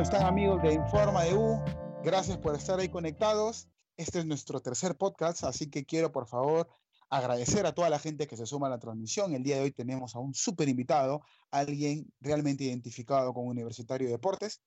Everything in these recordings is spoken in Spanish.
¿Cómo están amigos de Informa de U? Gracias por estar ahí conectados. Este es nuestro tercer podcast, así que quiero por favor agradecer a toda la gente que se suma a la transmisión. El día de hoy tenemos a un súper invitado, alguien realmente identificado con Universitario de Deportes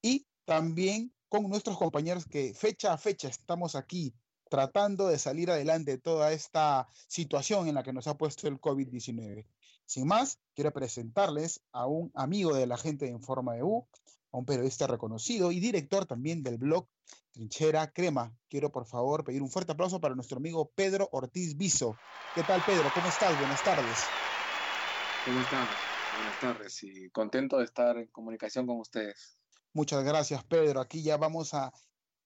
y también con nuestros compañeros que fecha a fecha estamos aquí tratando de salir adelante de toda esta situación en la que nos ha puesto el COVID-19. Sin más, quiero presentarles a un amigo de la gente de Informa de U, a un periodista reconocido y director también del blog Trinchera Crema. Quiero por favor pedir un fuerte aplauso para nuestro amigo Pedro Ortiz Viso. ¿Qué tal Pedro? ¿Cómo estás? Buenas tardes. ¿Cómo están? Buenas tardes y contento de estar en comunicación con ustedes. Muchas gracias Pedro. Aquí ya vamos a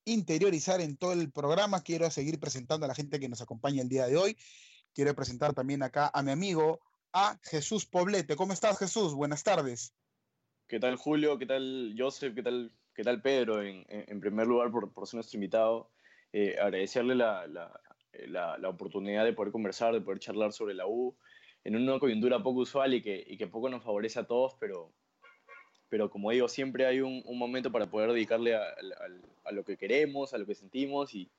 interiorizar en todo el programa. Quiero seguir presentando a la gente que nos acompaña el día de hoy. Quiero presentar también acá a mi amigo, a Jesús Poblete. ¿Cómo estás, Jesús? Buenas tardes. ¿Qué tal, Julio? ¿Qué tal, Joseph? ¿Qué tal, qué tal Pedro? En, en, primer lugar, por, por, ser nuestro invitado, eh, agradecerle la, la, la, la, oportunidad de poder conversar, de poder charlar sobre la U en una coyuntura poco usual y que, y que poco nos favorece a todos, pero, pero como digo, siempre hay un, un momento para poder dedicarle a, a, a, lo que queremos, a lo que sentimos y,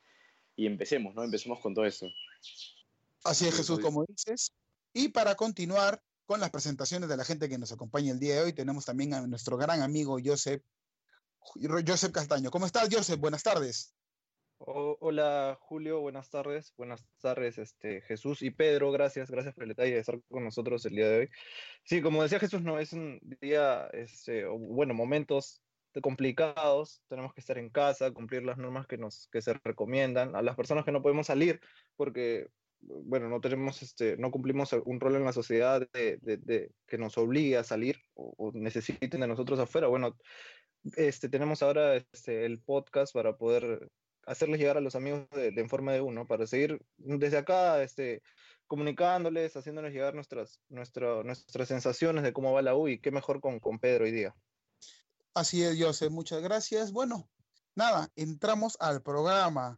y, empecemos, ¿no? Empecemos con todo eso. Así es, Jesús, como dices. Y para continuar con las presentaciones de la gente que nos acompaña el día de hoy, tenemos también a nuestro gran amigo Joseph, Joseph Castaño. ¿Cómo estás, Joseph? Buenas tardes. Oh, hola Julio, buenas tardes, buenas tardes este, Jesús y Pedro, gracias, gracias por el detalle de estar con nosotros el día de hoy. Sí, como decía Jesús, no es un día, este, bueno, momentos complicados, tenemos que estar en casa, cumplir las normas que, nos, que se recomiendan, a las personas que no podemos salir porque, bueno, no tenemos, este, no cumplimos un rol en la sociedad de, de, que nos obligue a salir o, necesiten de nosotros afuera, bueno, este, tenemos ahora este, el podcast para poder hacerles llegar a los amigos de, En Forma de Uno, para seguir desde acá este, comunicándoles, haciéndoles llegar nuestras, nuestra, nuestras sensaciones de cómo va la U y qué mejor con, con Pedro hoy día. Así es, José, muchas gracias. Bueno, nada, entramos al programa.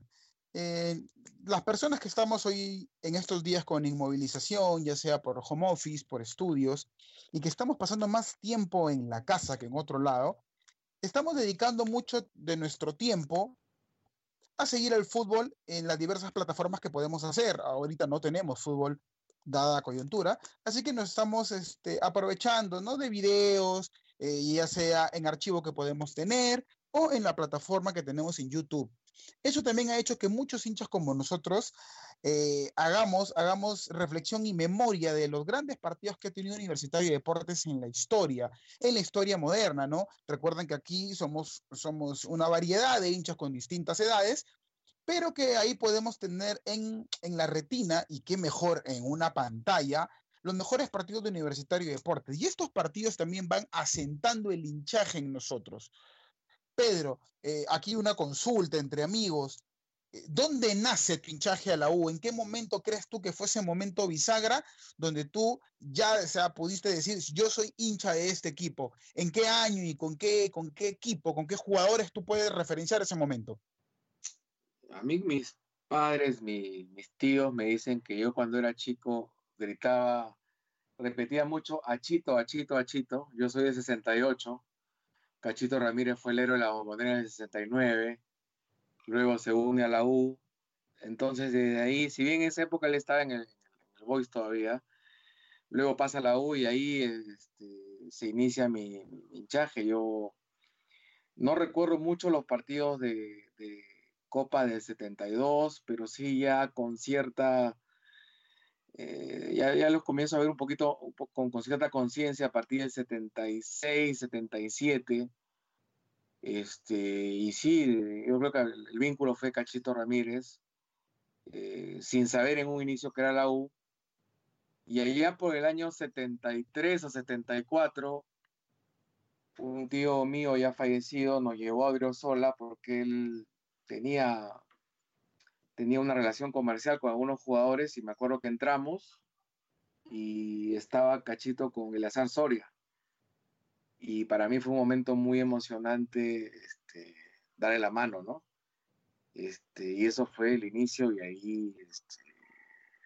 Eh, las personas que estamos hoy en estos días con inmovilización, ya sea por home office, por estudios, y que estamos pasando más tiempo en la casa que en otro lado, estamos dedicando mucho de nuestro tiempo a seguir el fútbol en las diversas plataformas que podemos hacer. Ahorita no tenemos fútbol dada la coyuntura, así que nos estamos este, aprovechando ¿no? de videos, eh, ya sea en archivo que podemos tener o en la plataforma que tenemos en YouTube. Eso también ha hecho que muchos hinchas como nosotros eh, hagamos, hagamos reflexión y memoria de los grandes partidos que ha tenido Universitario de Deportes en la historia, en la historia moderna, ¿no? Recuerden que aquí somos, somos una variedad de hinchas con distintas edades, pero que ahí podemos tener en, en la retina, y qué mejor en una pantalla, los mejores partidos de Universitario de Deportes. Y estos partidos también van asentando el hinchaje en nosotros. Pedro, eh, aquí una consulta entre amigos. ¿Dónde nace tu hinchaje a la U? ¿En qué momento crees tú que fue ese momento bisagra donde tú ya o sea, pudiste decir, yo soy hincha de este equipo? ¿En qué año y con qué, con qué equipo, con qué jugadores tú puedes referenciar ese momento? A mí mis padres, mi, mis tíos me dicen que yo cuando era chico gritaba, repetía mucho, achito, achito, achito. Yo soy de 68 Cachito Ramírez fue el héroe de la bombonera en el 69, luego se une a la U, entonces desde ahí, si bien en esa época él estaba en el, en el Boys todavía, luego pasa a la U y ahí este, se inicia mi, mi, hinchaje. Yo no recuerdo mucho los partidos de, Copa del 72, pero sí ya con cierta... Eh, ya, ya, los comienzo a ver un poquito con, con, cierta conciencia a partir del 76, 77. Este, y sí, yo creo que el, vínculo fue Cachito Ramírez, eh, sin saber en un inicio que era la U. Y allá por el año 73 o 74, un tío mío ya fallecido nos llevó a Briosola porque él tenía tenía una relación comercial con algunos jugadores y me acuerdo que entramos y estaba Cachito con Eleazar Soria. Y para mí fue un momento muy emocionante este, darle la mano, ¿no? Este, y eso fue el inicio y ahí, este,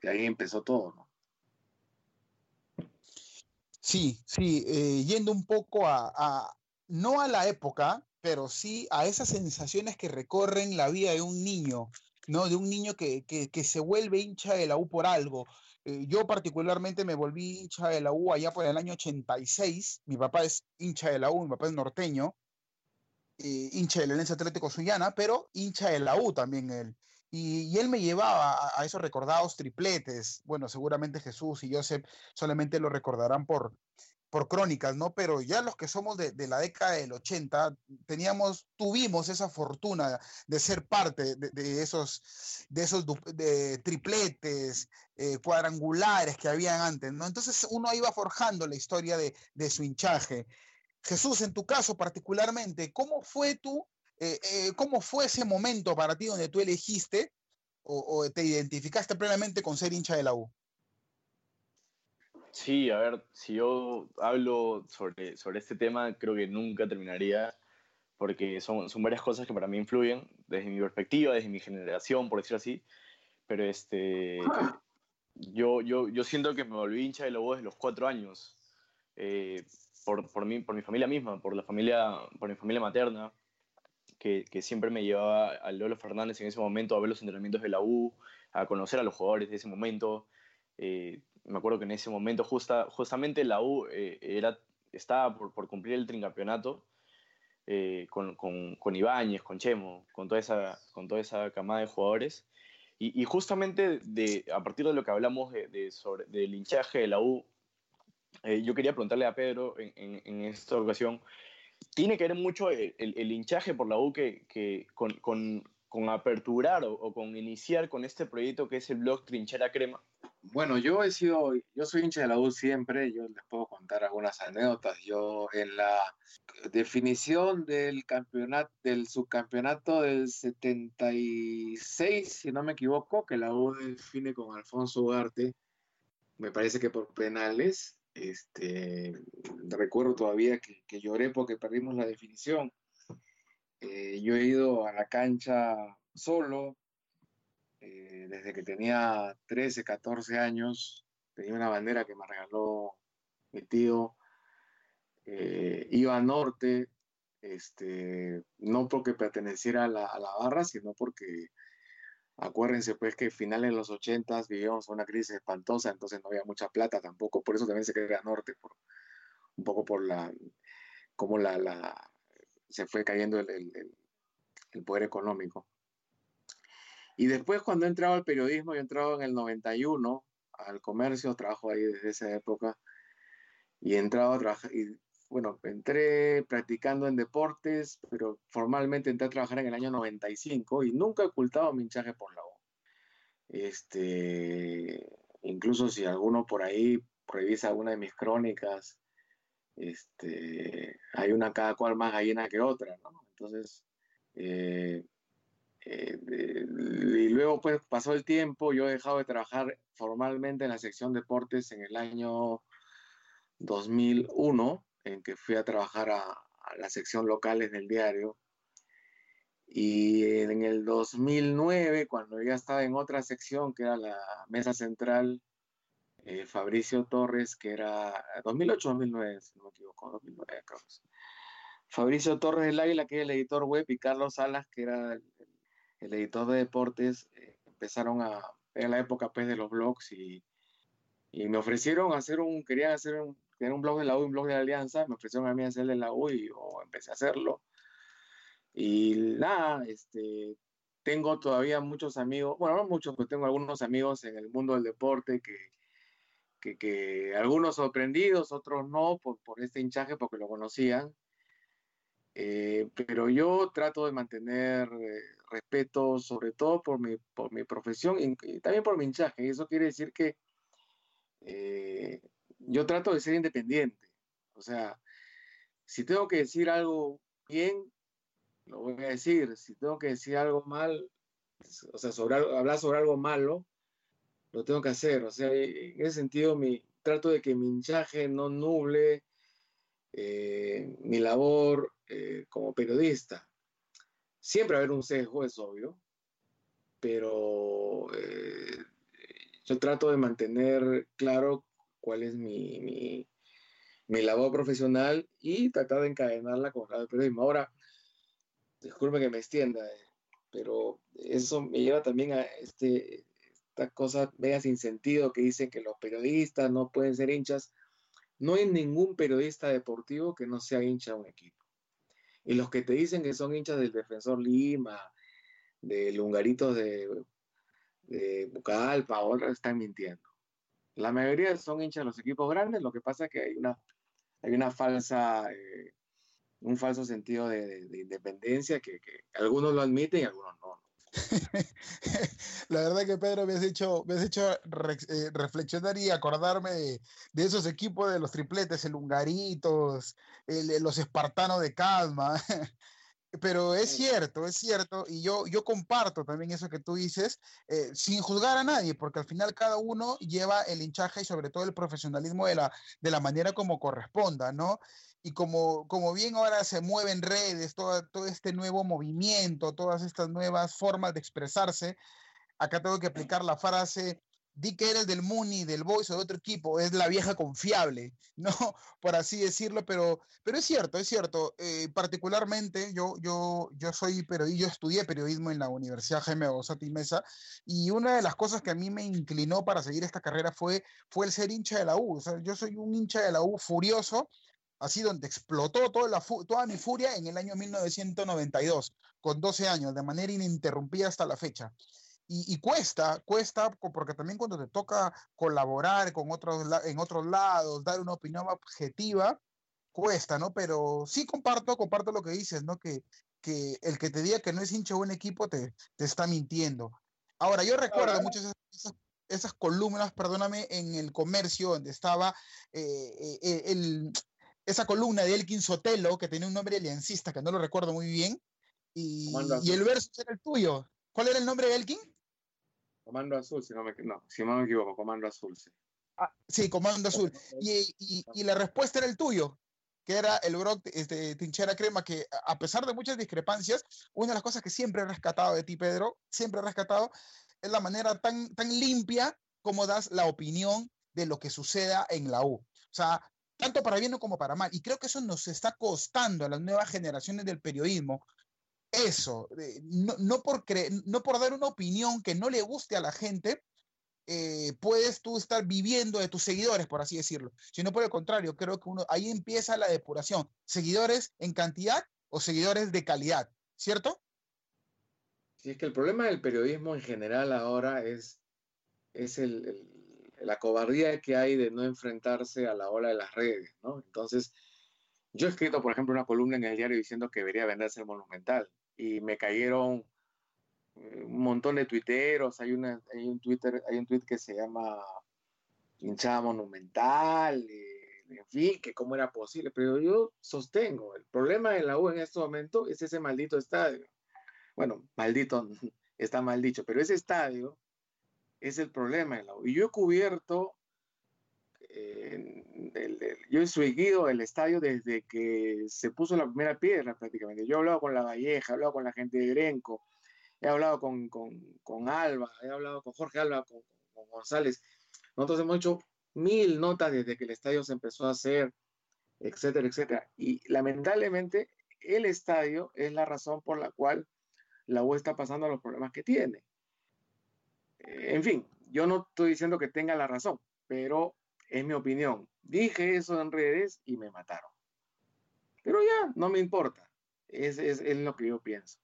y ahí empezó todo, ¿no? Sí, sí, eh, yendo un poco a, a no a la época, pero sí a esas sensaciones que recorren la vida de un niño, ¿no? De un niño que, que, se vuelve hincha de la U por algo. Eh, yo particularmente me volví hincha de la U allá por el año 86. Mi papá es hincha de la U, mi papá es norteño, eh, hincha del Alianza Atlético Suyana, pero hincha de la U también él. Y, él me llevaba a, esos recordados tripletes. Bueno, seguramente Jesús y Joseph solamente lo recordarán por, por crónicas, ¿no? Pero ya los que somos de, la década del 80, teníamos, tuvimos esa fortuna de ser parte de, esos, de esos de tripletes, eh, cuadrangulares que habían antes, ¿no? Entonces uno iba forjando la historia de, de su hinchaje. Jesús, en tu caso particularmente, ¿cómo fue tú eh, eh, ¿cómo fue ese momento para ti donde tú elegiste o, te identificaste plenamente con ser hincha de la U? Sí, a ver, si yo hablo sobre, sobre este tema, creo que nunca terminaría, porque son, son varias cosas que para mí influyen, desde mi perspectiva, desde mi generación, por decir así, pero este, yo, yo, yo siento que me volví hincha de la U desde los cuatro años, eh, por, por, mí, por mi familia misma, por, la familia, por mi familia materna, que, siempre me llevaba a Lolo Fernández en ese momento a ver los entrenamientos de la U, a conocer a los jugadores de ese momento. Eh, me acuerdo que en ese momento justa, justamente la U eh, era, estaba por, por, cumplir el tricampeonato eh, con, con, con, Ibáñez, con Chemo, con toda esa, con toda esa camada de jugadores. Y, y justamente de, a partir de lo que hablamos de, sobre, del hinchaje de la U, yo quería preguntarle a Pedro en, en, en esta ocasión tiene que ver mucho el, el, hinchaje por la U que, con, con, con, aperturar o, con iniciar con este proyecto que es el blog Trinchera Crema? Bueno, yo he sido, yo soy hincha de la U siempre, yo les puedo contar algunas anécdotas. Yo en la definición del campeonato, del subcampeonato del 76, si no me equivoco, que la U define con Alfonso Ugarte, me parece que por penales, este, recuerdo todavía que, lloré porque perdimos la definición. Eh, yo he ido a la cancha solo eh, desde que tenía 13, 14 años. Tenía una bandera que me regaló mi tío. Eh, iba a norte, este, no porque perteneciera a la, a la barra, sino porque Acuérdense pues que finales de los 80 vivíamos una crisis espantosa, entonces no había mucha plata tampoco, por eso también se quedó norte, un poco por la, cómo la, la, se fue cayendo el, el, poder económico. Y después cuando he entrado al periodismo, yo he entrado en el 91 al comercio, trabajo ahí desde esa época, y he entrado a trabajar, y bueno, entré practicando en deportes, pero formalmente entré a trabajar en el año 95 y nunca he ocultado mi hinchaje por la U. Este, incluso si alguno por ahí revisa alguna de mis crónicas, este, hay una cada cual más gallina que otra, ¿no? Entonces, eh, eh, y luego pues pasó el tiempo, yo he dejado de trabajar formalmente en la sección deportes en el año 2001 en que fui a trabajar a, la sección locales del diario. Y en el 2009, cuando ya estaba en otra sección, que era la mesa central, eh, Fabricio Torres, que era 2008-2009, si no me equivoco, 2009, Fabricio Torres del Águila, que era el editor web, y Carlos Salas, que era editor de deportes, eh, empezaron a, en la época pues, de los blogs y, y me ofrecieron hacer un, querían hacer un, tener un blog de la U y un blog de la Alianza, me ofrecieron a mí hacerle la U y empecé a hacerlo. Y nada, este, tengo todavía muchos amigos, bueno, no muchos, pero tengo algunos amigos en el mundo del deporte que, que, que algunos sorprendidos, otros no, por, por, este hinchaje, porque lo conocían. Eh, pero yo trato de mantener eh, respeto, sobre todo por mi, por mi profesión y, también por mi hinchaje. Eso quiere decir que eh, yo trato de ser independiente. O sea, si tengo que decir algo bien, lo voy a decir. Si tengo que decir algo mal, o sea, sobre, hablar sobre algo malo, lo tengo que hacer. O sea, en ese sentido, mi, trato de que mi hinchaje no nuble eh, mi labor eh, como periodista. Siempre va a haber un sesgo, es obvio, pero yo trato de mantener claro cuál es mi, mi labor profesional y tratar de encadenarla con el periodismo. Ahora, disculpe que me extienda, eh, pero eso me lleva también a este, esta cosa media sin sentido que dicen que los periodistas no pueden ser hinchas. No hay ningún periodista deportivo que no sea hincha de un equipo. Y los que te dicen que son hinchas del Defensor Lima, del Lungarito de, de Bucalpa, ahora están mintiendo. La mayoría son hinchas de los equipos grandes, lo que pasa es que hay una, hay una falsa, eh, un falso sentido de, independencia que, algunos lo admiten y algunos no. La verdad que Pedro me has hecho, me has hecho eh, reflexionar y acordarme de, esos equipos de los tripletes, el Hungaritos, los Espartanos de Calma. Pero es cierto, es cierto, y yo, yo comparto también eso que tú dices, eh, sin juzgar a nadie, porque al final cada uno lleva el hinchaje y sobre todo el profesionalismo de la, de la manera como corresponda, ¿no? Y como, como bien ahora se mueven redes, todo, todo este nuevo movimiento, todas estas nuevas formas de expresarse, acá tengo que aplicar la frase di que eres del Muni, del Boys o de otro equipo, es la vieja confiable, ¿no? Por así decirlo, pero, pero es cierto, es cierto. Eh, particularmente, yo, yo, yo soy periodista, yo estudié periodismo en la Universidad Jaime Gozati Mesa, y una de las cosas que a mí me inclinó para seguir esta carrera fue, fue el ser hincha de la U. O sea, yo soy un hincha de la U furioso, así donde explotó toda, la toda mi furia en el año 1992, con 12 años, de manera ininterrumpida hasta la fecha. Y, cuesta, cuesta, porque también cuando te toca colaborar con otros, en otros lados, dar una opinión objetiva, cuesta, ¿no? Pero sí comparto, comparto lo que dices, ¿no? Que, que el que te diga que no es hincha de un equipo te, te está mintiendo. Ahora, yo recuerdo muchas esas, esas, columnas, perdóname, en el comercio donde estaba eh, eh, el, esa columna de Elkin Sotelo, que tenía un nombre aliancista, que no lo recuerdo muy bien, y, y el verso era el tuyo. ¿Cuál era el nombre de Elkin? Comando Azul, si no me, no, si no me equivoco, Comando Azul, sí. Ah, sí, Comando Azul. Y, y, y, la respuesta era el tuyo, que era el Brock este, Tinchera Crema, que a pesar de muchas discrepancias, una de las cosas que siempre he rescatado de ti, Pedro, siempre he rescatado, es la manera tan, tan limpia como das la opinión de lo que suceda en la U. O sea, tanto para bien como para mal. Y creo que eso nos está costando a las nuevas generaciones del periodismo, eso, no, por dar una opinión que no le guste a la gente, eh, puedes tú estar viviendo de tus seguidores, por así decirlo, sino por el contrario, creo que uno, ahí empieza la depuración, seguidores en cantidad o seguidores de calidad, ¿cierto? Sí, es que el problema del periodismo en general ahora es, es el, la cobardía que hay de no enfrentarse a la ola de las redes, ¿no? Entonces, yo he escrito, por ejemplo, una columna en el diario diciendo que debería venderse el Monumental y me cayeron eh, un montón de tuiteros. Hay, una, hay un Twitter, hay un tweet que se llama hinchada monumental, eh, en que cómo era posible. Pero yo sostengo, el problema de la U en este momento es ese maldito estadio. Bueno, maldito está mal dicho, pero ese estadio es el problema de la U. Y yo he cubierto yo he seguido el estadio desde que se puso la primera piedra prácticamente. Yo he hablado con La Valleja, he hablado con la gente de Grenco, he hablado con, con, Alba, he hablado con Jorge Alba, con, con, González. Nosotros hemos hecho mil notas desde que el estadio se empezó a hacer, etcétera, etcétera. Y lamentablemente el estadio es la razón por la cual la U está pasando los problemas que tiene. En fin, yo no estoy diciendo que tenga la razón, pero es mi opinión. Dije eso en redes y me mataron. Pero ya, no me importa. Es, lo que yo pienso.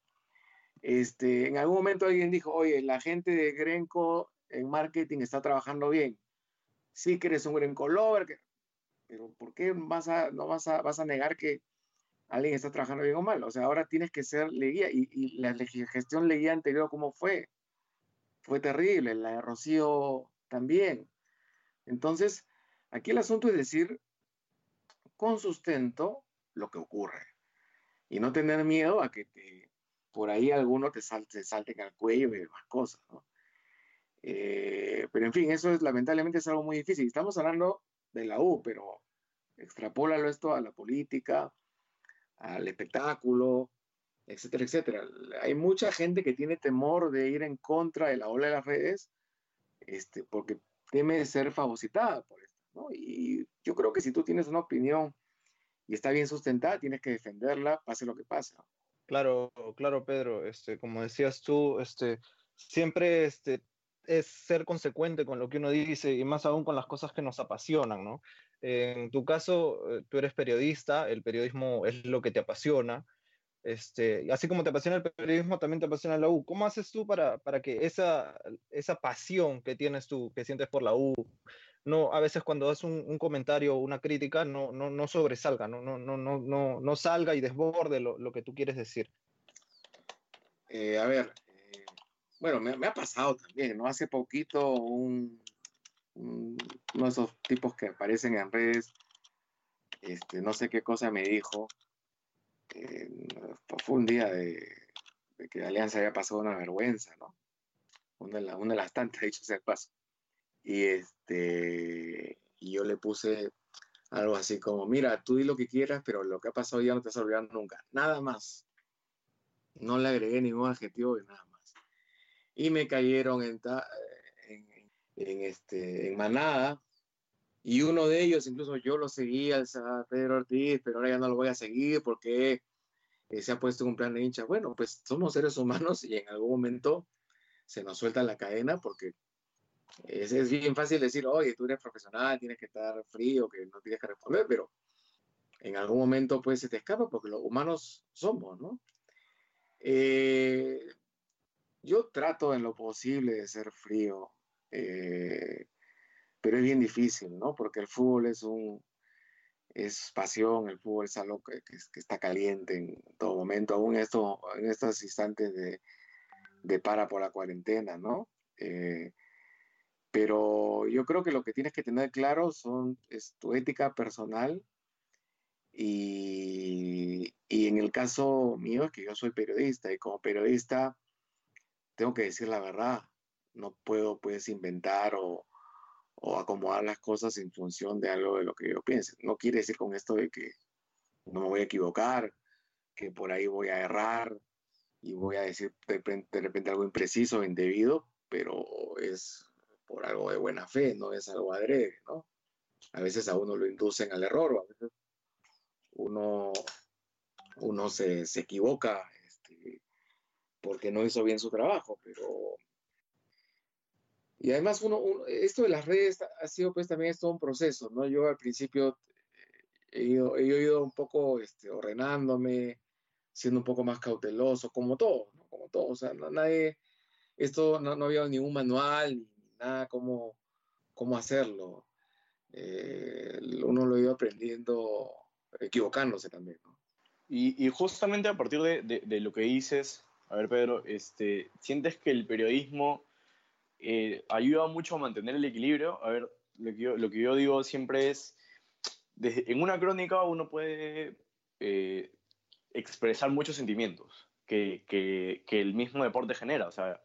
Este, en algún momento alguien dijo, oye, la gente de Grenco en marketing está trabajando bien. Sí que eres un Grenco lover, pero ¿por qué vas a, no vas a, vas a negar que alguien está trabajando bien o mal? O sea, ahora tienes que ser leguía. Y, y la gestión leguía anterior, ¿cómo fue? Fue terrible. La de Rocío también. Entonces, Aquí el asunto es decir con sustento lo que ocurre y no tener miedo a que por ahí alguno te salte, salten al cuello y demás cosas. Eh, pero en fin, eso es lamentablemente es algo muy difícil. Estamos hablando de la U, pero extrapólalo esto a la política, al espectáculo, etcétera, etcétera. Hay mucha gente que tiene temor de ir en contra de la ola de las redes, este, porque teme ser fagocitada por ¿no? Y yo creo que si tú tienes una opinión y está bien sustentada, tienes que defenderla, pase lo que pase. Claro, claro, Pedro, este, como decías tú, este, siempre este, es ser consecuente con lo que uno dice y más aún con las cosas que nos apasionan, ¿no? En tu caso, eh, tú eres periodista, el periodismo es lo que te apasiona, este, así como te apasiona el periodismo, también te apasiona la U. ¿Cómo haces tú para, para que esa, esa pasión que tienes tú, que sientes por la U, no, a veces cuando das un, comentario o una crítica, no, no, no sobresalga, no, no, no, no, no, salga y desborde lo, lo que tú quieres decir. Eh, a ver, eh, bueno, me, ha pasado también, ¿no? Hace poquito un, uno de esos tipos que aparecen en redes, este, no sé qué cosa me dijo, eh, fue un día de, de, que Alianza había pasado una vergüenza, ¿no? Una de, una de las tantas, dicho sea el paso. Y, este, yo le puse algo así como, mira, tú di lo que quieras, pero lo que ha pasado ya no te vas a olvidar nunca. Nada más. No le agregué ningún adjetivo y nada más. Y me cayeron en, en, este, en manada. Y uno de ellos, incluso yo lo seguía, a Pedro Ortiz, pero ahora ya no lo voy a seguir porque eh, se ha puesto un plan de hincha. Bueno, pues somos seres humanos y en algún momento se nos suelta la cadena porque es, bien fácil decir, oye, tú eres profesional, tienes que estar frío, que no tienes que responder, pero en algún momento pues se te escapa porque los humanos somos, ¿no? Eh, yo trato en lo posible de ser frío, eh, pero es bien difícil, ¿no? Porque el fútbol es un es pasión, el fútbol es algo que, que, está caliente en todo momento, aún esto, en estos instantes de, de para por la cuarentena, ¿no? Eh, pero yo creo que lo que tienes que tener claro son, es tu ética personal y, y, en el caso mío es que yo soy periodista y como periodista tengo que decir la verdad. No puedo pues inventar o, o acomodar las cosas en función de algo de lo que yo piense. No quiere decir con esto de que no me voy a equivocar, que por ahí voy a errar y voy a decir de repente, algo impreciso, indebido, pero es por algo de buena fe, no es algo adrede, ¿no? A veces a uno lo inducen al error, o a veces uno, uno se, se equivoca este, porque no hizo bien su trabajo, pero... Y además uno, esto de las redes ha sido pues también es todo un proceso, ¿no? Yo al principio he ido, he ido un poco este, ordenándome, siendo un poco más cauteloso, como todo, ¿no? Como todo, o sea, no, nadie, esto no, no había ningún manual, ni nada cómo, cómo hacerlo. Eh, uno lo ha ido aprendiendo equivocándose también. Y, y, justamente a partir de, de, lo que dices, a ver Pedro, este, ¿sientes que el periodismo eh, ayuda mucho a mantener el equilibrio? A ver, lo que yo, lo que yo digo siempre es, desde, en una crónica uno puede eh, expresar muchos sentimientos que, que, que el mismo deporte genera. O sea,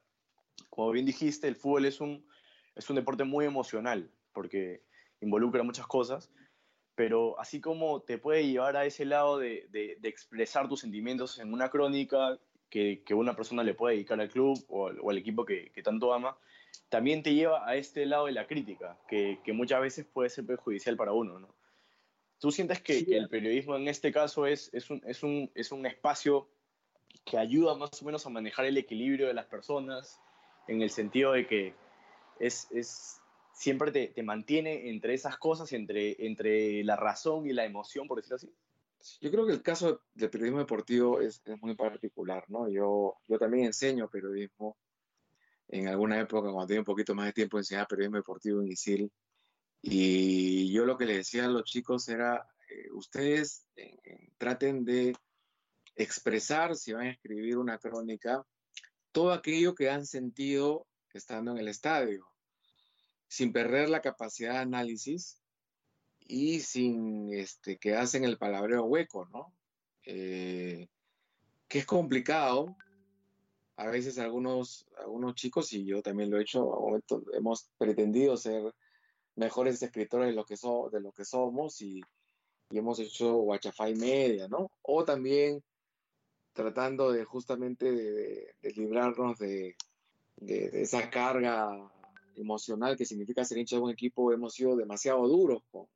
como bien dijiste, el fútbol es un, es un deporte muy emocional porque involucra muchas cosas, pero así como te puede llevar a ese lado de, de, expresar tus sentimientos en una crónica que, que, una persona le puede dedicar al club o, o al equipo que, tanto ama, también te lleva a este lado de la crítica, que, que muchas veces puede ser perjudicial para uno. ¿no? ¿Tú sientes que, sí. que, el periodismo en este caso es, es, un, es, un, es un espacio que ayuda más o menos a manejar el equilibrio de las personas, en el sentido de que es, es siempre te, te, mantiene entre esas cosas, entre, entre la razón y la emoción, por decirlo así? Yo creo que el caso del periodismo deportivo es, es, muy particular, ¿no? Yo, yo también enseño periodismo. En alguna época, cuando tenía un poquito más de tiempo, enseñaba periodismo deportivo en ISIL. Y yo lo que le decía a los chicos era, eh, ustedes eh, traten de expresar, si van a escribir una crónica, todo aquello que han sentido estando en el estadio, sin perder la capacidad de análisis y sin este, quedarse en el palabreo hueco, ¿no? Eh, que es complicado. A veces algunos, algunos chicos, y yo también lo he hecho, momento, hemos pretendido ser mejores escritores de lo que, so, de lo que somos y, y hemos hecho guachafai media, ¿no? O también tratando de justamente de, de, de librarnos de, esa carga emocional que significa ser hincha de un equipo, hemos sido demasiado duros con,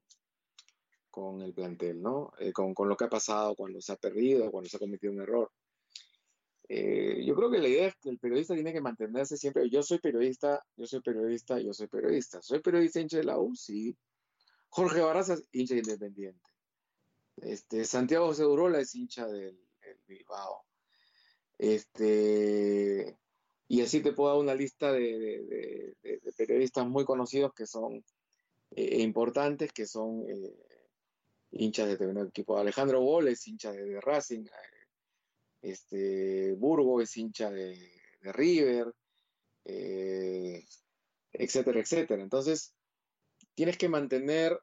con el plantel, ¿no? Eh, con, con, lo que ha pasado cuando se ha perdido, cuando se ha cometido un error. Eh, yo creo que la idea es que el periodista tiene que mantenerse siempre. Yo soy periodista, yo soy periodista, yo soy periodista. ¿Soy periodista hincha de la U? Sí. Jorge Barraza, hincha independiente. Este, Santiago Segurola es hincha del, Bilbao. Este, y así te puedo dar una lista de, periodistas muy conocidos que son eh, importantes, que son eh, hinchas de determinado equipo. Alejandro Bol es hincha de, Racing, este, Burgo es hincha de, River, eh, etcétera, etcétera. Entonces, tienes que mantener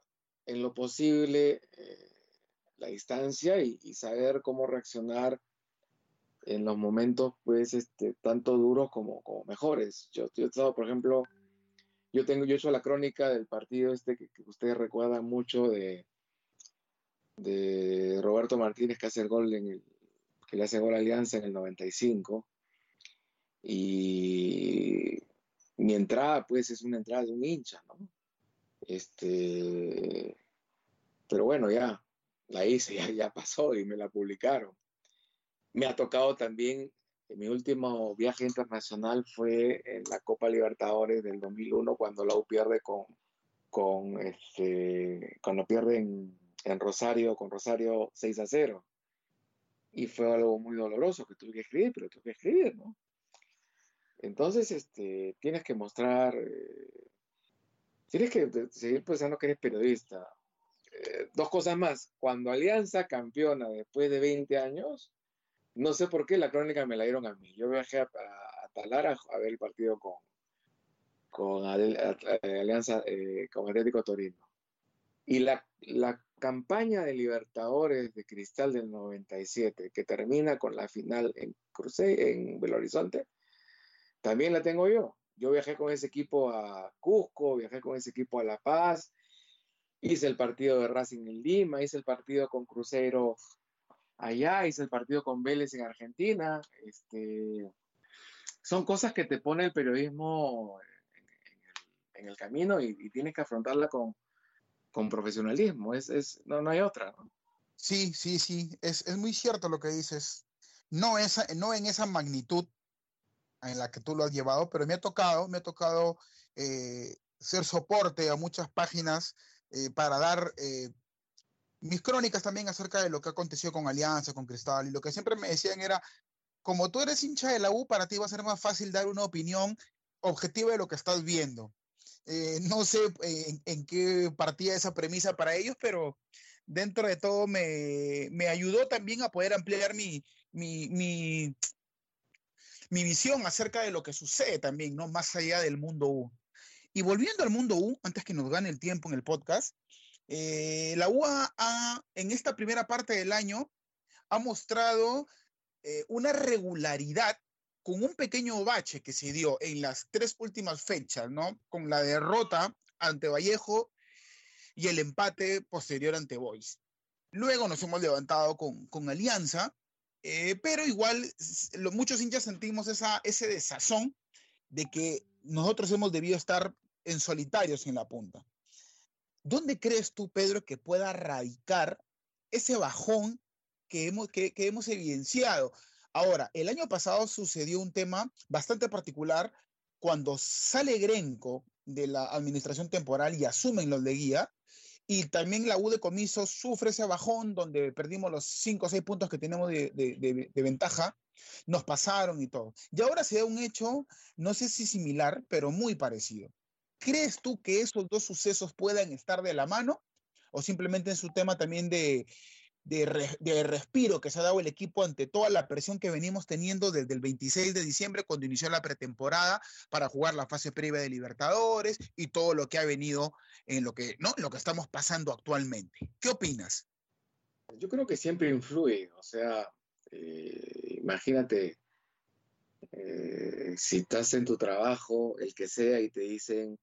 en lo posible la distancia y, saber cómo reaccionar en los momentos, pues, este, tanto duros como, como mejores. Yo, he estado, por ejemplo, yo tengo, yo he hecho la crónica del partido este que, ustedes recuerdan mucho de, de Roberto Martínez que hace el gol en el, que le hace gol a Alianza en el 95. Y mi entrada, pues, es una entrada de un hincha, ¿no? Este, pero bueno, ya, la hice, ya, pasó y me la publicaron. Me ha tocado también, mi último viaje internacional fue en la Copa Libertadores del 2001 cuando la U pierde con, con este, cuando pierde en, Rosario, con Rosario 6 a 0. Y fue algo muy doloroso que tuve que escribir, pero tuve que escribir, ¿no? Entonces, este, tienes que mostrar, eh, tienes que seguir pensando que eres periodista, eh, dos cosas más. Cuando Alianza campeona después de 20 años, no sé por qué la crónica me la dieron a mí. Yo viajé a, a, Talara a ver el partido con, con Alianza, eh, con Atlético Torino. Y la, la campaña de Libertadores de Cristal del 97, que termina con la final en Cruce, en Belo Horizonte, también la tengo yo. Yo viajé con ese equipo a Cusco, viajé con ese equipo a La Paz, hice el partido de Racing en Lima, hice el partido con Cruzeiro allá, hice el partido con Vélez en Argentina. Este, son cosas que te pone el periodismo en, el, camino y, tienes que afrontarla con, con profesionalismo. Es, es, no, no hay otra. Sí, sí, sí, es, es, muy cierto lo que dices. No, esa, no en esa magnitud en la que tú lo has llevado, pero me ha tocado, me ha tocado eh, ser soporte a muchas páginas eh, para dar eh, mis crónicas también acerca de lo que aconteció con Alianza, con Cristal, y lo que siempre me decían era, como tú eres hincha de la U, para ti va a ser más fácil dar una opinión objetiva de lo que estás viendo. Eh, no sé en, qué partía esa premisa para ellos, pero dentro de todo me, me ayudó también a poder ampliar mi, mi, mi, mi, visión acerca de lo que sucede también, ¿no? Más allá del mundo U. Y volviendo al mundo U, antes que nos gane el tiempo en el podcast, eh, la U en esta primera parte del año ha mostrado eh, una regularidad con un pequeño bache que se dio en las tres últimas fechas, ¿no? Con la derrota ante Vallejo y el empate posterior ante Boys. Luego nos hemos levantado con, con Alianza, eh, pero igual muchos hinchas sentimos esa, ese desazón de que nosotros hemos debido estar en solitarios en la punta. ¿Dónde crees tú, Pedro, que pueda radicar ese bajón que hemos, que, hemos evidenciado? Ahora, el año pasado sucedió un tema bastante particular cuando sale Grenco de la administración temporal y asumen los de guía, y también la U de comiso sufre ese bajón donde perdimos los 5 o 6 puntos que tenemos de, ventaja, nos pasaron y todo. Y ahora se da un hecho, no sé si similar, pero muy parecido. ¿Crees tú que esos dos sucesos puedan estar de la mano? ¿O simplemente es un tema también de, de, respiro que se ha dado el equipo ante toda la presión que venimos teniendo desde el 26 de diciembre, cuando inició la pretemporada para jugar la fase previa de Libertadores y todo lo que ha venido en lo que, ¿no? lo que estamos pasando actualmente? ¿Qué opinas? Yo creo que siempre influye, o sea, eh, imagínate, eh, si estás en tu trabajo, el que sea, y te dicen,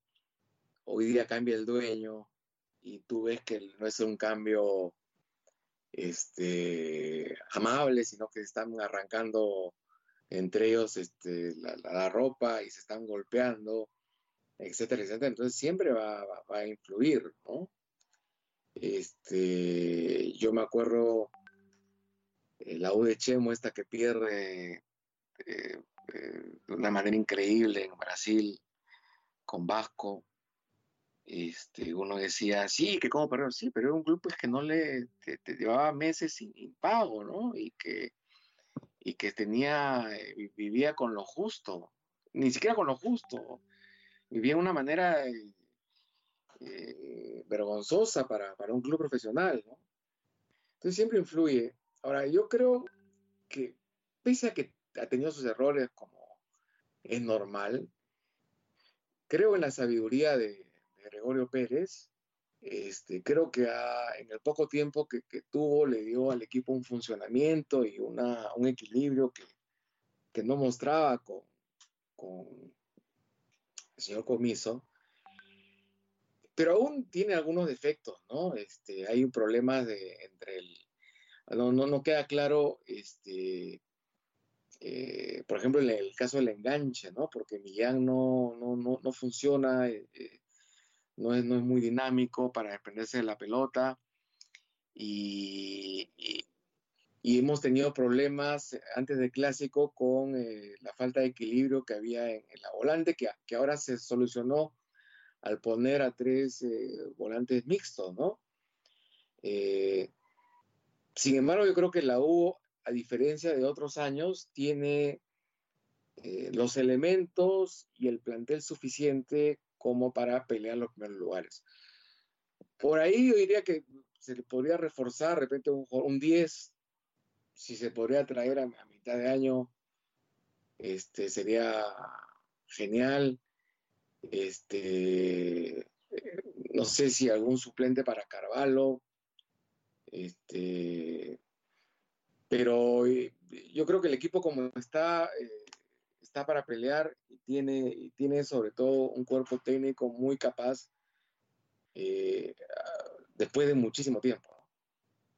hoy día cambia el dueño, y tú ves que no es un cambio este, amable, sino que están arrancando entre ellos este, la, ropa y se están golpeando. etcétera, etcétera. Entonces siempre va, a influir, ¿no? Este, yo me acuerdo eh, la U de Chemo, esta que pierde eh, eh, de una manera increíble en Brasil con Vasco. Este, uno decía, sí, que como perdió, sí, pero era un club pues, que no le, te, llevaba meses sin, pago, ¿no? Y que, y que tenía, vivía con lo justo, ni siquiera con lo justo, vivía de una manera eh, vergonzosa para, para, un club profesional. Entonces siempre influye. Ahora, yo creo que, pese a que ha tenido sus errores como es normal, creo en la sabiduría de, Gregorio Pérez. Este, creo que en el poco tiempo que, que, tuvo le dio al equipo un funcionamiento y una, un equilibrio que, que no mostraba con, con el señor Comiso pero aún tiene algunos defectos, ¿no? Este, hay un problema de, entre el... No, no, no queda claro, este, eh, por ejemplo, en el caso del enganche, ¿no? Porque Millán no, no, no, no funciona, eh, eh, no, es, no es muy dinámico para desprenderse de la pelota y, y, hemos tenido problemas antes del clásico con la falta de equilibrio que había en, la volante, que, que ahora se solucionó al poner a tres eh, volantes mixtos, ¿no? Eh, sin embargo, yo creo que la U, a diferencia de otros años, tiene eh, los elementos y el plantel suficiente como para pelear los primeros lugares. Por ahí yo diría que se le podría reforzar de repente un, un 10, si se podría traer a, mitad de año, este, sería genial. Este, no sé si algún suplente para Carvalho. Este, pero eh, yo creo que el equipo como está, eh, está para pelear y tiene, tiene sobre todo un cuerpo técnico muy capaz eh, después de muchísimo tiempo.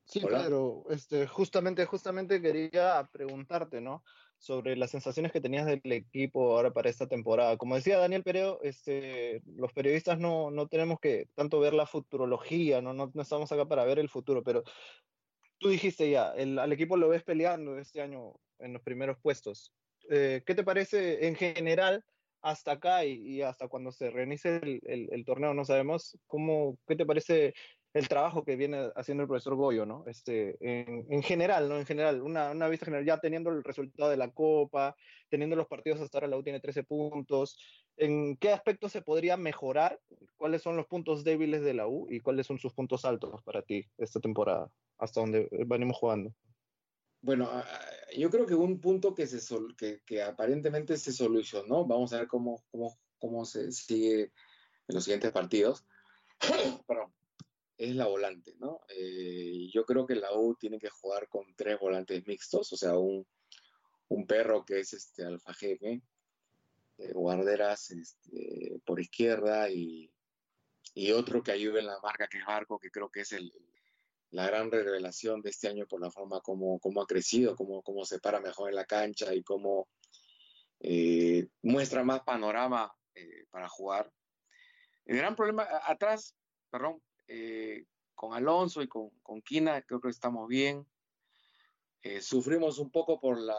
Sí, claro, este, justamente, justamente quería preguntarte, ¿no? sobre las sensaciones que tenías del equipo ahora para esta temporada. Como decía Daniel Pereo, este, los periodistas no, no tenemos que tanto ver la futurología, ¿no? No, no estamos acá para ver el futuro, pero tú dijiste ya, el, al equipo lo ves peleando este año en los primeros puestos. Eh, ¿Qué te parece en general hasta acá y, hasta cuando se el, el, torneo? No sabemos. ¿Cómo, ¿Qué te parece el trabajo que viene haciendo el profesor Goyo, ¿no? Este, en, en general, ¿no? En general, una, una, vista general, ya teniendo el resultado de la Copa, teniendo los partidos hasta ahora, la U tiene 13 puntos. ¿En qué aspectos se podría mejorar? ¿Cuáles son los puntos débiles de la U y cuáles son sus puntos altos para ti esta temporada, hasta donde venimos jugando? Bueno, yo creo que un punto que, se sol, que, aparentemente se solucionó, vamos a ver cómo, se sigue en los siguientes partidos. Perdón es la volante, ¿no? Eh, yo creo que la U tiene que jugar con tres volantes mixtos, o sea, un, un perro que es este alfa jefe, eh, guarderas este, por izquierda y, y, otro que ayude en la marca que es Barco, que creo que es el, la gran revelación de este año por la forma como, como ha crecido, cómo, cómo se para mejor en la cancha y cómo eh, muestra más panorama eh, para jugar. El gran problema, atrás, perdón, eh, con Alonso y con, con, Quina, creo que estamos bien. Sufrimos un poco por la,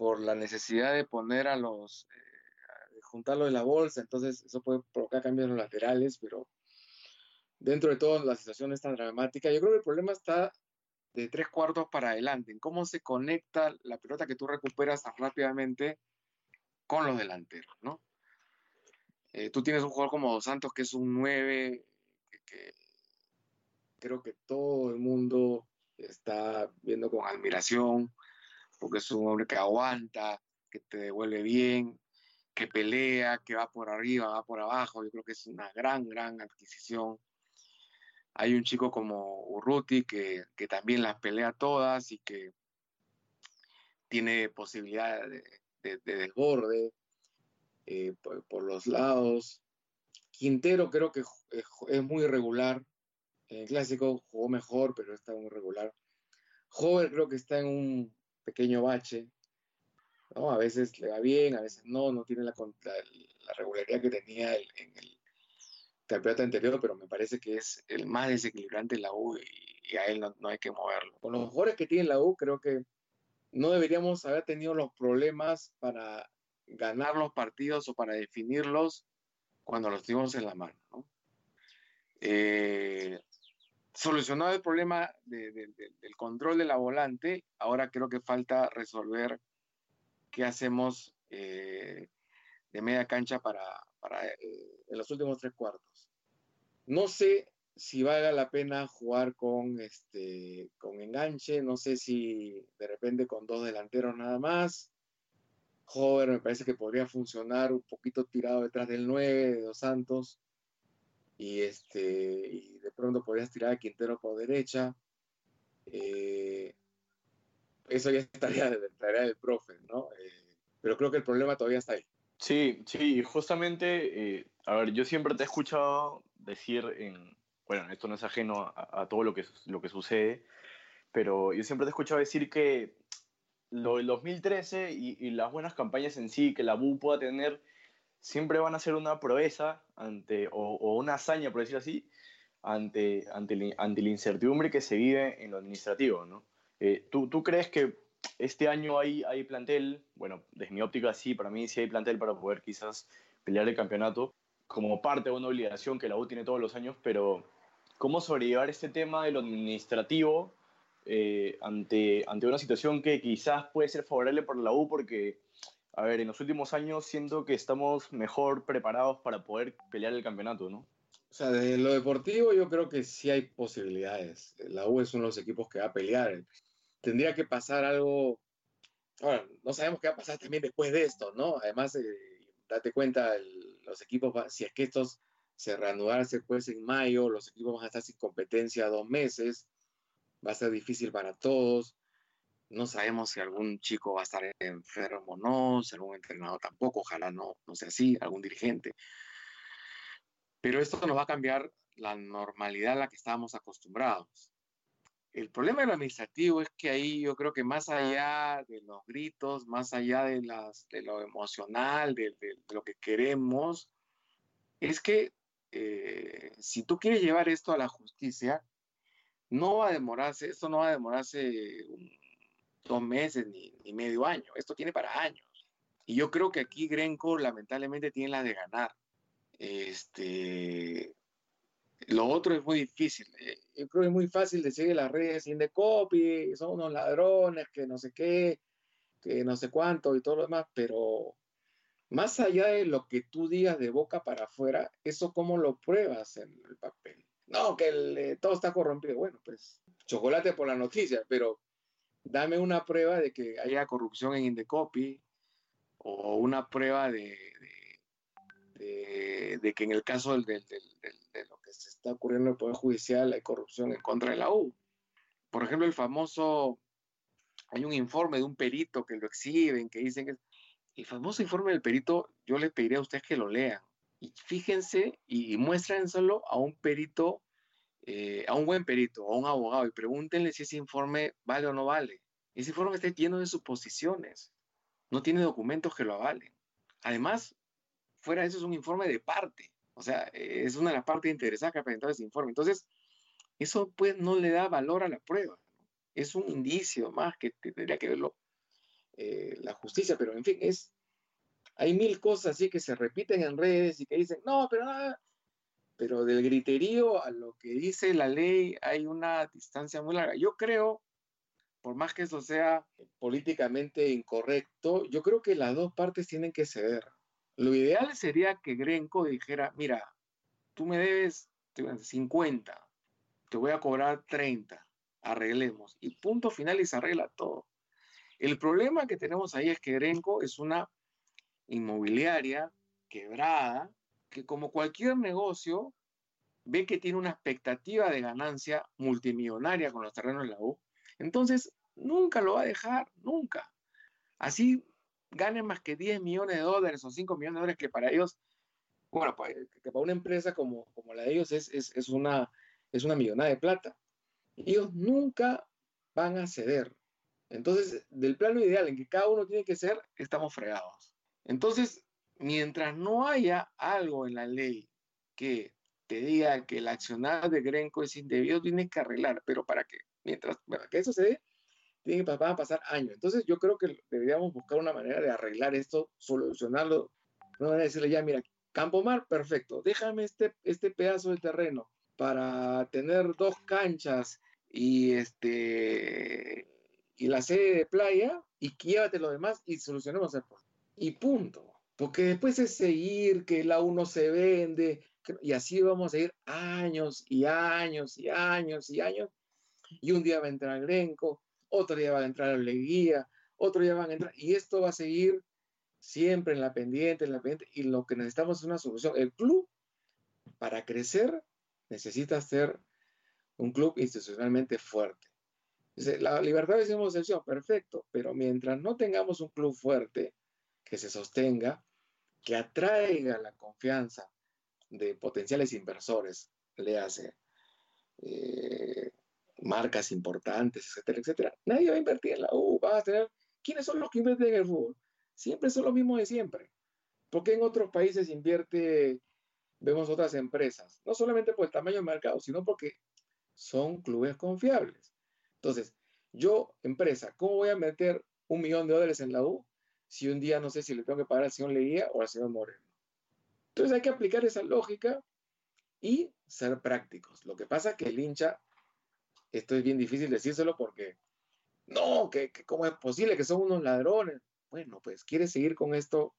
por la necesidad de poner a los, eh, juntarlo en la bolsa, entonces eso puede provocar cambios en los laterales, pero dentro de todo la situación es tan dramática. Yo creo que el problema está de tres cuartos para adelante, en cómo se conecta la pelota que tú recuperas rápidamente con los delanteros, ¿no? Eh, tú tienes un jugador como Dos Santos que es un 9 que creo que todo el mundo está viendo con admiración, porque es un hombre que aguanta, que te devuelve bien, que pelea, que va por arriba, va por abajo. Yo creo que es una gran, gran adquisición. Hay un chico como Urruti que, que también las pelea todas y que tiene posibilidad de, de, de desborde eh, por, los lados. Quintero creo que es muy irregular. En el clásico jugó mejor, pero está muy irregular. Jover creo que está en un pequeño bache. ¿no? A veces le va bien, a veces no, no tiene la, la, regularidad que tenía en el campeonato anterior, pero me parece que es el más desequilibrante en la U y, a él no, hay que moverlo. Con los mejores que tiene la U, creo que no deberíamos haber tenido los problemas para ganar los partidos o para definirlos cuando los tuvimos en la mano. ¿no? Eh, solucionado el problema del control de la volante, ahora creo que falta resolver qué hacemos eh, de media cancha para, para eh, en los últimos tres cuartos. No sé si valga la pena jugar con, este, con enganche, no sé si de repente con dos delanteros nada más. Hover me parece que podría funcionar un poquito tirado detrás del 9 de Dos Santos y, este, de pronto podrías tirar a Quintero por derecha. Eh, eso ya estaría de tarea del profe, ¿no? Eh, pero creo que el problema todavía está ahí. Sí, sí, justamente, eh, a ver, yo siempre te he escuchado decir en, bueno, esto no es ajeno a, todo lo que, lo que sucede, pero yo siempre te he escuchado decir que lo del 2013 y, las buenas campañas en sí que la BU pueda tener siempre van a ser una proeza ante, o, una hazaña, por decirlo así, ante, ante, ante, la incertidumbre que se vive en lo administrativo. ¿no? Eh, ¿tú, ¿tú, crees que este año hay, hay plantel? Bueno, desde mi óptica sí, para mí sí hay plantel para poder quizás pelear el campeonato como parte de una obligación que la U tiene todos los años, pero ¿cómo sobrellevar este tema de lo administrativo eh, ante, ante una situación que quizás puede ser favorable para la U porque a ver, en los últimos años siento que estamos mejor preparados para poder pelear el campeonato, ¿no? O sea, desde lo deportivo yo creo que sí hay posibilidades. La U es uno de los equipos que va a pelear. Tendría que pasar algo... No sabemos qué va a pasar también después de esto, ¿no? Además, eh, date cuenta, los equipos, si es que estos se reanudarse después en mayo, los equipos van a estar sin competencia dos meses, va a ser difícil para todos. No sabemos si algún chico va a estar enfermo o no, si algún entrenador tampoco, ojalá no, no sea así, algún dirigente. Pero esto nos va a cambiar la normalidad a la que estábamos acostumbrados. El problema de lo administrativo es que ahí yo creo que más allá de los gritos, más allá de, las, de lo emocional, de, lo que queremos, es que eh, si tú quieres llevar esto a la justicia, no va a demorarse, esto no va a demorarse un, dos meses ni, medio año. Esto tiene para años. Y yo creo que aquí Grenco lamentablemente tiene la de ganar. Este, lo otro es muy difícil. Eh, yo creo que es muy fácil decir las redes sin copy, son unos ladrones, que no sé qué, que no sé cuánto y todo lo demás, pero más allá de lo que tú digas de boca para afuera, eso cómo lo pruebas en el papel. No, que eh, todo está corrompido. Bueno, pues chocolate por la noticia, pero dame una prueba de que haya corrupción en Indecopy o una prueba de, que en el caso del, de lo que se está ocurriendo en el Poder Judicial hay corrupción en contra de la U. Por ejemplo, el famoso, hay un informe de un perito que lo exhiben, que dicen que el famoso informe del perito, yo le pediría a ustedes que lo lean. Y fíjense y, y muéstrenselo a un perito eh, a un buen perito a un abogado y pregúntenle si ese informe vale o no vale. Ese informe está lleno de suposiciones, no tiene documentos que lo avalen. Además, fuera de eso es un informe de parte, o sea, es una de las partes interesadas que ha presentado ese informe. Entonces, eso pues no le da valor a la prueba, es un indicio más que tendría que verlo eh, la justicia, pero en fin, es, hay mil cosas así que se repiten en redes y que dicen, no, pero nada, pero del griterío a lo que dice la ley hay una distancia muy larga. Yo creo, por más que eso sea políticamente incorrecto, yo creo que las dos partes tienen que ceder. Lo ideal sería que Grenco dijera, mira, tú me debes 50, te voy a cobrar 30, arreglemos. Y punto final y se arregla todo. El problema que tenemos ahí es que Grenco es una inmobiliaria quebrada que como cualquier negocio ve que tiene una expectativa de ganancia multimillonaria con los terrenos de la U, entonces nunca lo va a dejar, nunca. Así gane más que 10 millones de dólares o 5 millones de dólares que para ellos, bueno, que para una empresa como, como la de ellos es, es, es, una, es una millonada de plata. Ellos nunca van a ceder. Entonces, del plano ideal en que cada uno tiene que ser, estamos fregados. Entonces, mientras no haya algo en la ley que te diga que el accionar de Grenco es indebido, tiene que arreglar. Pero para que, mientras que eso se dé, tiene que, van a pasar años. Entonces, yo creo que deberíamos buscar una manera de arreglar esto, solucionarlo. No decirle ya, mira, Campomar, perfecto, déjame este, este pedazo de terreno para tener dos canchas y este y la sede de playa y llévate lo demás y solucionemos el problema. Y punto. Porque después es seguir que la uno se vende y así vamos a ir años y años y años y años. Y un día va a entrar Grenco, otro día va a entrar Leguía, otro día van a entrar y esto va a seguir siempre en la pendiente, en la pendiente y lo que necesitamos es una solución. El club para crecer necesita ser un club institucionalmente fuerte la libertad una excepción, perfecto, pero mientras no tengamos un club fuerte que se sostenga, que atraiga la confianza de potenciales inversores, le hace eh, marcas importantes, etcétera, etcétera, nadie va a invertir en la U, va a tener, ¿quiénes son los que invierten en el fútbol? Siempre son los mismos de siempre. Porque en otros países invierte, vemos otras empresas, no solamente por el tamaño del mercado, sino porque son clubes confiables. Entonces, yo, empresa, ¿cómo voy a meter un millón de dólares en la U si un día no sé si le tengo que pagar al señor Leguía o al señor Moreno? Entonces hay que aplicar esa lógica y ser prácticos. Lo que pasa es que el hincha, esto es bien difícil decírselo porque, no, que, ¿cómo es posible que son unos ladrones? Bueno, pues quiere seguir con esto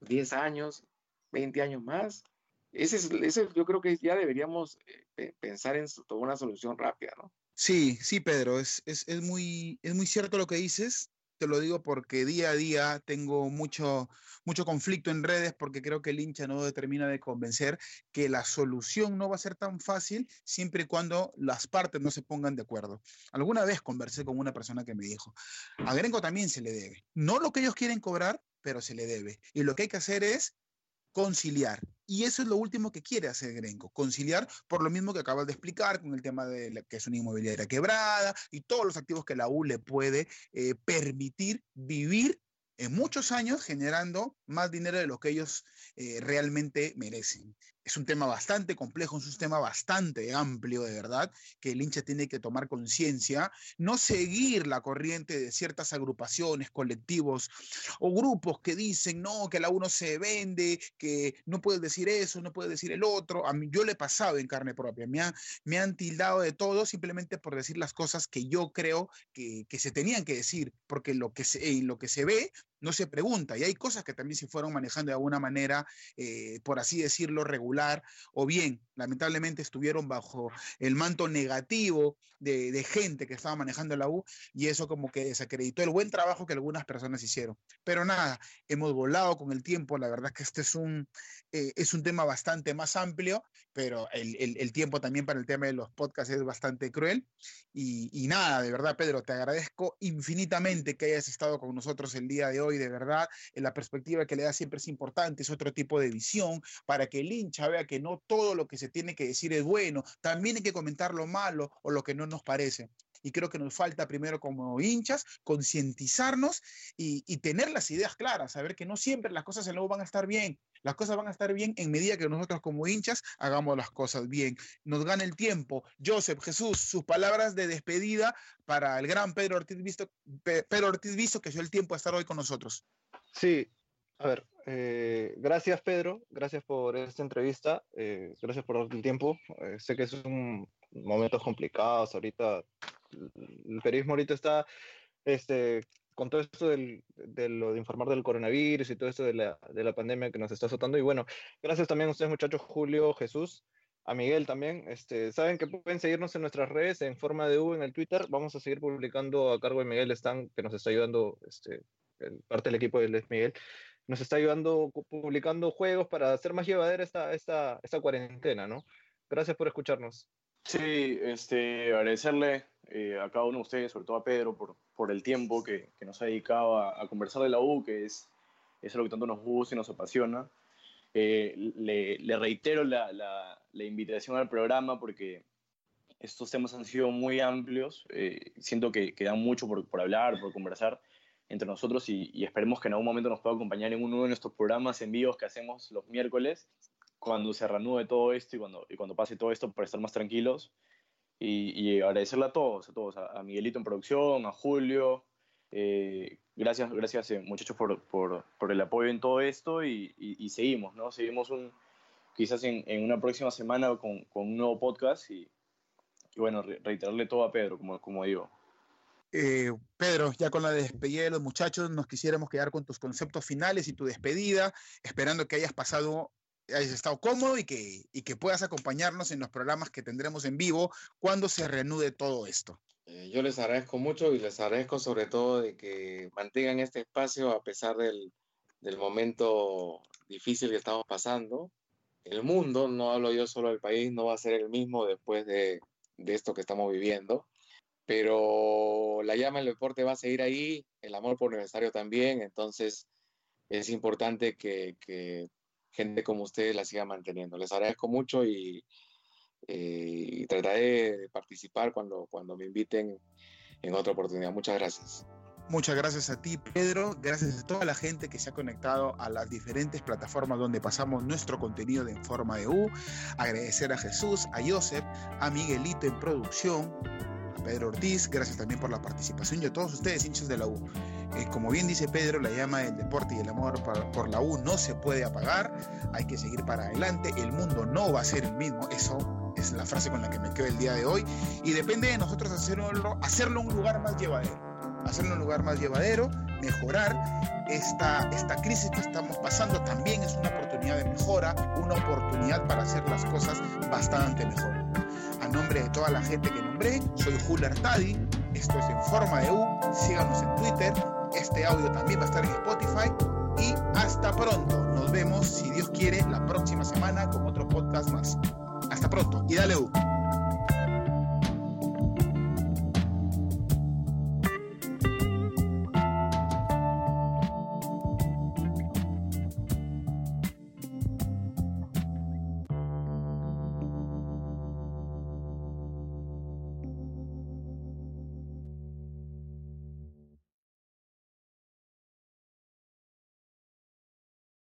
10 años, 20 años más. Ese, es, ese yo creo que ya deberíamos eh, pensar en una solución rápida, ¿no? Sí, sí, Pedro, es, es, es, muy, es muy cierto lo que dices. Te lo digo porque día a día tengo mucho, mucho conflicto en redes porque creo que el hincha no termina de convencer que la solución no va a ser tan fácil siempre y cuando las partes no se pongan de acuerdo. Alguna vez conversé con una persona que me dijo, a Grenco también se le debe. No lo que ellos quieren cobrar, pero se le debe. Y lo que hay que hacer es conciliar. Y eso es lo último que quiere hacer Grenco, conciliar por lo mismo que acabas de explicar con el tema de que es una inmobiliaria quebrada y todos los activos que la U le puede eh, permitir vivir en muchos años generando más dinero de lo que ellos eh, realmente merecen es un tema bastante complejo, es un tema bastante amplio, de verdad, que el hincha tiene que tomar conciencia, no seguir la corriente de ciertas agrupaciones, colectivos o grupos que dicen, no, que la uno se vende, que no puedes decir eso, no puedes decir el otro. A mí yo le he pasado en carne propia, me, me han tildado de todo simplemente por decir las cosas que yo creo que, que se tenían que decir, porque lo que se, lo que se ve no se pregunta. Y hay cosas que también se fueron manejando de alguna manera, eh, por así decirlo, regular, o bien, lamentablemente, estuvieron bajo el manto negativo de, de, gente que estaba manejando la U, y eso como que desacreditó el buen trabajo que algunas personas hicieron. Pero nada, hemos volado con el tiempo, la verdad que este es un, eh, es un tema bastante más amplio, pero el, el, el, tiempo también para el tema de los podcasts es bastante cruel. Y, y nada, de verdad, Pedro, te agradezco infinitamente que hayas estado con nosotros el día de hoy y de verdad en la perspectiva que le da siempre es importante, es otro tipo de visión para que el hincha vea que no todo lo que se tiene que decir es bueno, también hay que comentar lo malo o lo que no nos parece. Y creo que nos falta primero como hinchas concientizarnos y, tener las ideas claras, saber que no siempre las cosas en van a estar bien, las cosas van a estar bien en medida que nosotros como hinchas hagamos las cosas bien. Nos gana el tiempo. Joseph, Jesús, sus palabras de despedida para el gran Pedro Ortiz Visto, Pedro Ortiz Visto que dio el tiempo de estar hoy con nosotros. Sí, a ver, eh, gracias Pedro, gracias por esta entrevista, eh, gracias por el tiempo. Eh, sé que son momentos complicados ahorita. El periodismo ahorita está este, con todo esto del, de lo de informar del coronavirus y todo esto de la, de la pandemia que nos está azotando. Y bueno, gracias también a ustedes muchachos, Julio, Jesús, a Miguel también. Este, Saben que pueden seguirnos en nuestras redes en forma de U en el Twitter. Vamos a seguir publicando a cargo de Miguel Stan, que nos está ayudando, este, el, parte del equipo de Miguel, nos está ayudando publicando juegos para hacer más llevadera esta, esta, esta cuarentena, ¿no? Gracias por escucharnos. Sí, este, agradecerle eh, a cada uno de ustedes, sobre todo a Pedro, por, por el tiempo que, que nos ha dedicado a, a, conversar de la U, que es, es lo que tanto nos gusta y nos apasiona. Eh, le, le, reitero la, la, la, invitación al programa porque estos temas han sido muy amplios. Eh, siento que, quedan mucho por, por, hablar, por conversar entre nosotros y, esperemos que en algún momento nos pueda acompañar en uno de nuestros programas en vivos que hacemos los miércoles, cuando se reanude todo esto y cuando, y cuando pase todo esto para estar más tranquilos. Y, agradecerle a todos, a todos, a, Miguelito en producción, a Julio. Eh, gracias, gracias eh, muchachos por, por, por, el apoyo en todo esto y, y seguimos, ¿no? Seguimos un, quizás en, en una próxima semana con, con, un nuevo podcast y, y bueno, reiterarle todo a Pedro, como, como digo. Eh, Pedro, ya con la despedida de los muchachos, nos quisiéramos quedar con tus conceptos finales y tu despedida, esperando que hayas pasado, hayas estado cómodo y que, y que puedas acompañarnos en los programas que tendremos en vivo cuando se reanude todo esto. Eh, yo les agradezco mucho y les agradezco sobre todo de que mantengan este espacio a pesar del, del momento difícil que estamos pasando. El mundo, no hablo yo solo del país, no va a ser el mismo después de, de esto que estamos viviendo. Pero la llama del deporte va a seguir ahí, el amor por universitario también, entonces es importante que, que gente como ustedes la siga manteniendo. Les agradezco mucho y, eh, y trataré de participar cuando, cuando me inviten en otra oportunidad. Muchas gracias. Muchas gracias a ti, Pedro. Gracias a toda la gente que se ha conectado a las diferentes plataformas donde pasamos nuestro contenido de En Forma de. Agradecer a Jesús, a Joseph, a Miguelito en producción, Pedro Ortiz. Gracias también por la participación y a todos ustedes, hinchas de la U. Eh, como bien dice Pedro, la llama del deporte y el amor por, por la U no se puede apagar. Hay que seguir para adelante. El mundo no va a ser el mismo. Eso es la frase con la que me quedo el día de hoy. Y depende de nosotros hacerlo, hacerlo un lugar más llevadero hacerlo un lugar más llevadero, mejorar. Esta, esta crisis que estamos pasando también es una oportunidad de mejora, una oportunidad para hacer las cosas bastante mejor. A nombre de toda la gente que nombré, soy Julio Artadi, esto es En Forma de U, síganos en Twitter, este audio también va a estar en Spotify y hasta pronto. Nos vemos, si Dios quiere, la próxima semana con otro podcast más. Hasta pronto y dale U.